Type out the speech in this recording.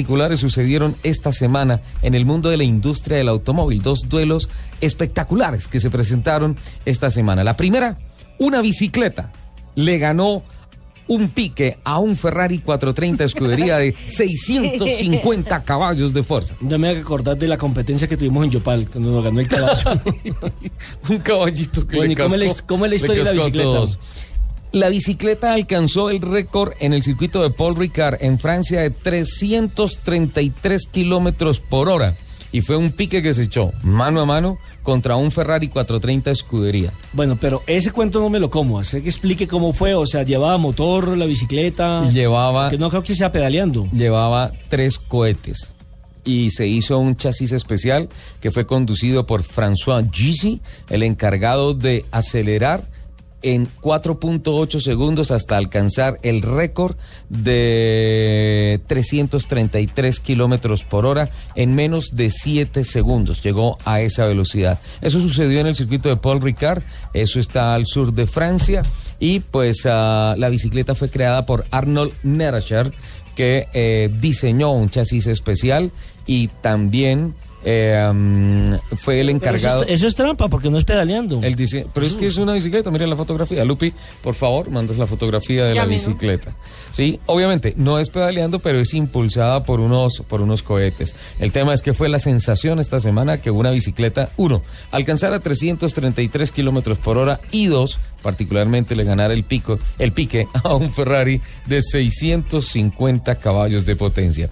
Particulares sucedieron esta semana en el mundo de la industria del automóvil. Dos duelos espectaculares que se presentaron esta semana. La primera, una bicicleta le ganó un pique a un Ferrari 430 escudería de 650 caballos de fuerza. Ya me acordar de la competencia que tuvimos en Yopal, cuando nos ganó el caballo. un caballito que Bueno, le ¿y cómo es la cascó- cómo es la le historia de la bicicleta? La bicicleta alcanzó el récord en el circuito de Paul Ricard en Francia de 333 kilómetros por hora. Y fue un pique que se echó mano a mano contra un Ferrari 430 escudería. bueno, pero ese cuento no me lo como. Hace que explique cómo fue. O sea, llevaba motor, la bicicleta. Llevaba Que no creo que sea pedaleando. llevaba tres cohetes y se hizo un chasis especial que fue conducido por François Gizy, el encargado de acelerar en 4.8 segundos hasta alcanzar el récord de 333 kilómetros por hora en menos de 7 segundos. Llegó a esa velocidad. Eso sucedió en el circuito de Paul Ricard. Eso está al sur de Francia. Y pues ah, la bicicleta fue creada por Arnold Neracher, que eh, diseñó un chasis especial y también eh, mm, fue el eso, encargado. es, eso es trampa porque no es pedaleando. El dise- pero es que es una bicicleta, miren la fotografía. Lupi, por favor, mandas la fotografía de la bicicleta. Sí, obviamente no es pedaleando, pero es impulsada por unos, por unos cohetes. El tema es que fue la sensación esta semana que una bicicleta, uno, alcanzara 333 kilómetros por hora y dos, particularmente le ganara el pico, el pique a un Ferrari de 650 caballos de potencia.